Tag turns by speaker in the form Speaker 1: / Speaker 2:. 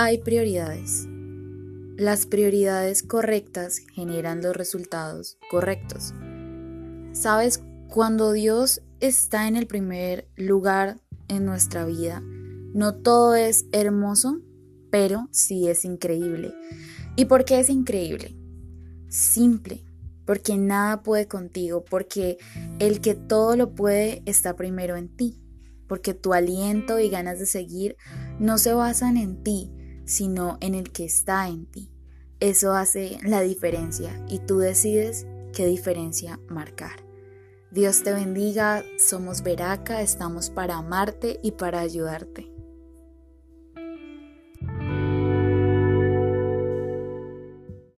Speaker 1: Hay prioridades. Las prioridades correctas generan los resultados correctos. Sabes, cuando Dios está en el primer lugar en nuestra vida, no todo es hermoso, pero sí es increíble. ¿Y por qué es increíble? Simple, porque nada puede contigo, porque el que todo lo puede está primero en ti, porque tu aliento y ganas de seguir no se basan en ti, sino en el que está en ti. Eso hace la diferencia y tú decides qué diferencia marcar. Dios te bendiga, somos Veraca, estamos para amarte y para ayudarte.